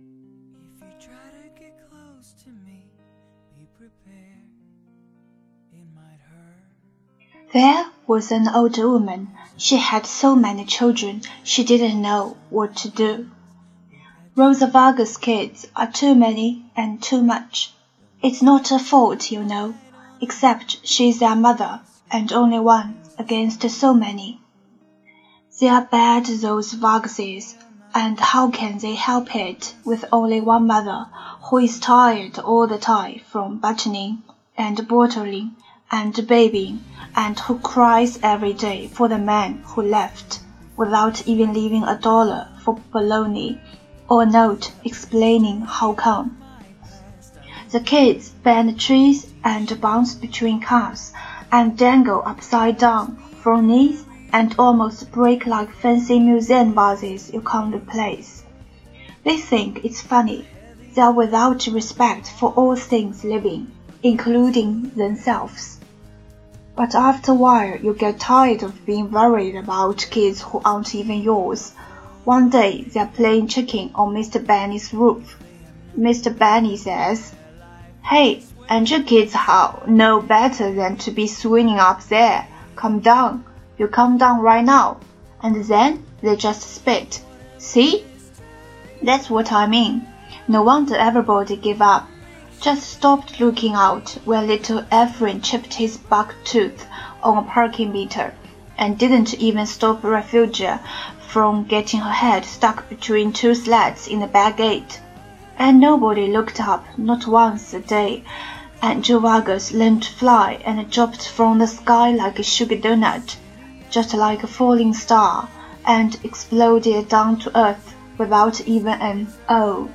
If you try to get close to me, be prepared. It might hurt. There was an old woman. She had so many children she didn't know what to do. Rosa Vargas' kids are too many and too much. It's not her fault, you know, except she's their mother and only one against so many. They are bad, those Vargases, and how can they help it with only one mother who is tired all the time from buttoning and bottling and babying and who cries every day for the man who left without even leaving a dollar for bologna or a note explaining how come. The kids bend trees and bounce between cars and dangle upside down from knees and almost break like fancy museum vases you can't replace. They think it's funny. They are without respect for all things living, including themselves. But after a while, you get tired of being worried about kids who aren't even yours. One day, they're playing chicken on Mr. Benny's roof. Mr. Benny says, Hey, and your kids how know better than to be swinging up there. Come down. You come down right now. And then they just spit. See? That's what I mean. No wonder everybody gave up. Just stopped looking out when little Efren chipped his buck tooth on a parking meter, and didn't even stop Refugia from getting her head stuck between two slats in the back gate. And nobody looked up, not once a day, and Joe Vargas learned to fly and dropped from the sky like a sugar donut just like a falling star, and exploded down to earth without even an oh.